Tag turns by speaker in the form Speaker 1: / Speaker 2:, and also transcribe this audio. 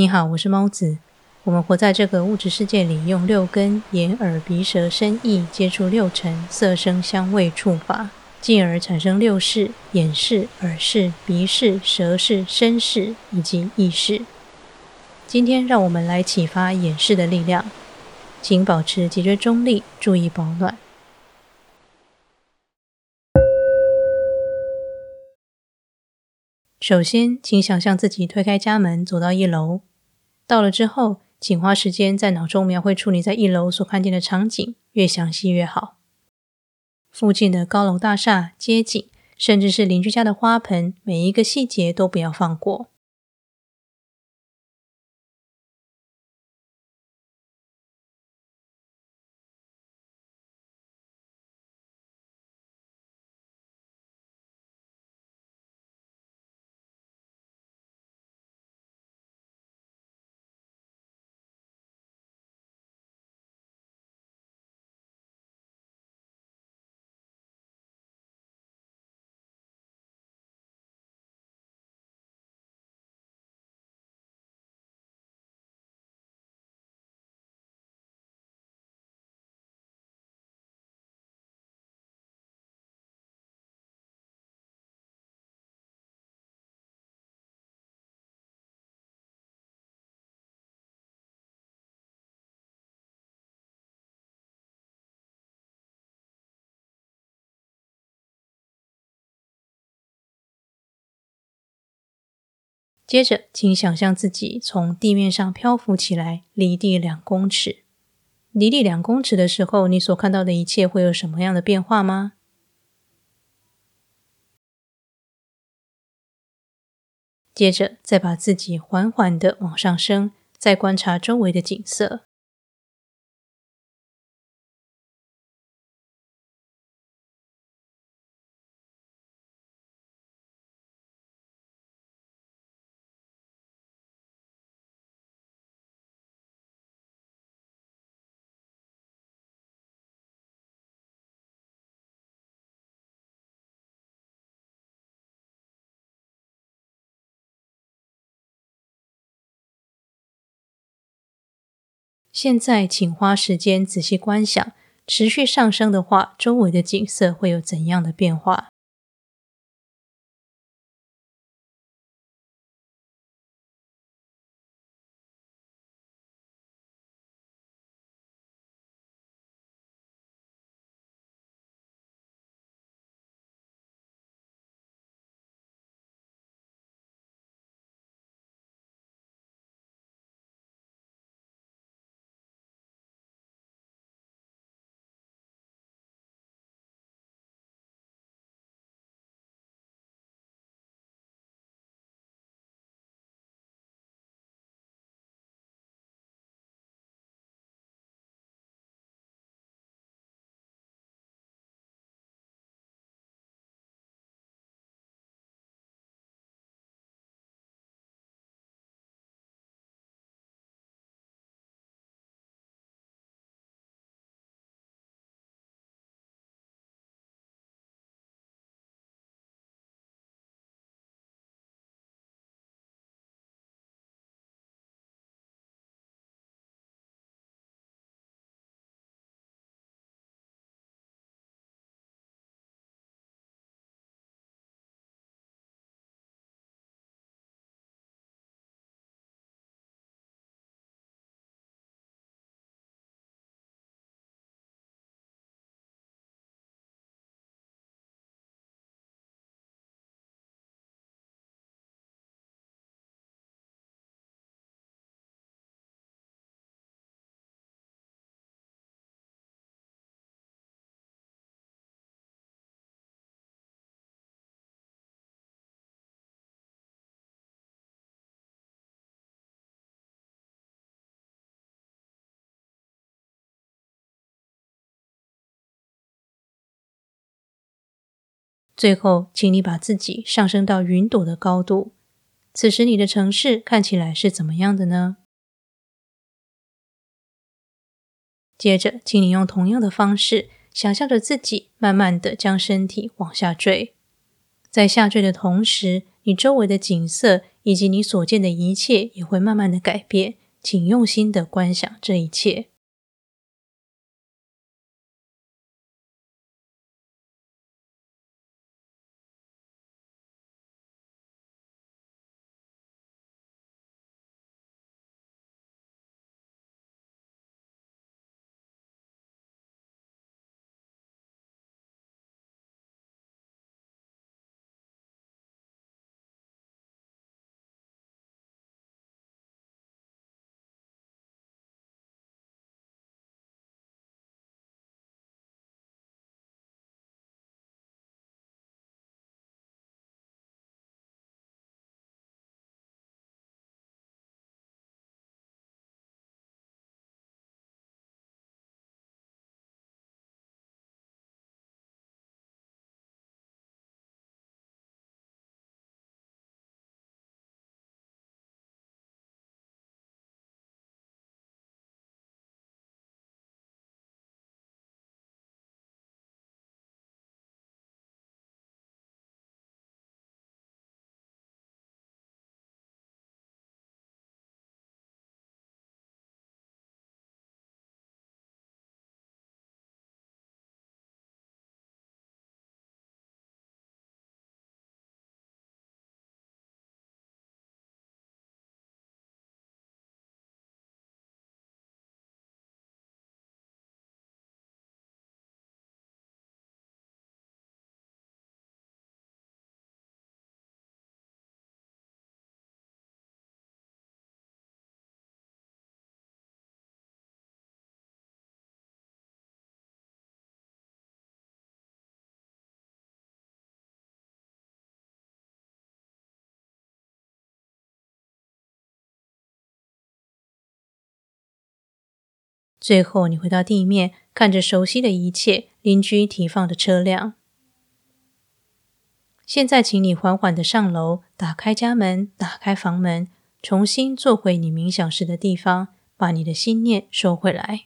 Speaker 1: 你好，我是猫子。我们活在这个物质世界里，用六根眼、耳、鼻、舌、身、意接触六尘色、声、香味、触、法，进而产生六识：眼识、耳识、鼻识、舌识、身识以及意识。今天让我们来启发眼识的力量，请保持脊椎中立，注意保暖。首先，请想象自己推开家门，走到一楼。到了之后，请花时间在脑中描绘出你在一楼所看见的场景，越详细越好。附近的高楼大厦、街景，甚至是邻居家的花盆，每一个细节都不要放过。接着，请想象自己从地面上漂浮起来，离地两公尺。离地两公尺的时候，你所看到的一切会有什么样的变化吗？接着，再把自己缓缓的往上升，再观察周围的景色。现在，请花时间仔细观想，持续上升的话，周围的景色会有怎样的变化？最后，请你把自己上升到云朵的高度。此时，你的城市看起来是怎么样的呢？接着，请你用同样的方式，想象着自己慢慢的将身体往下坠。在下坠的同时，你周围的景色以及你所见的一切也会慢慢的改变。请用心的观想这一切。最后，你回到地面，看着熟悉的一切，邻居停放的车辆。现在，请你缓缓的上楼，打开家门，打开房门，重新坐回你冥想时的地方，把你的心念收回来。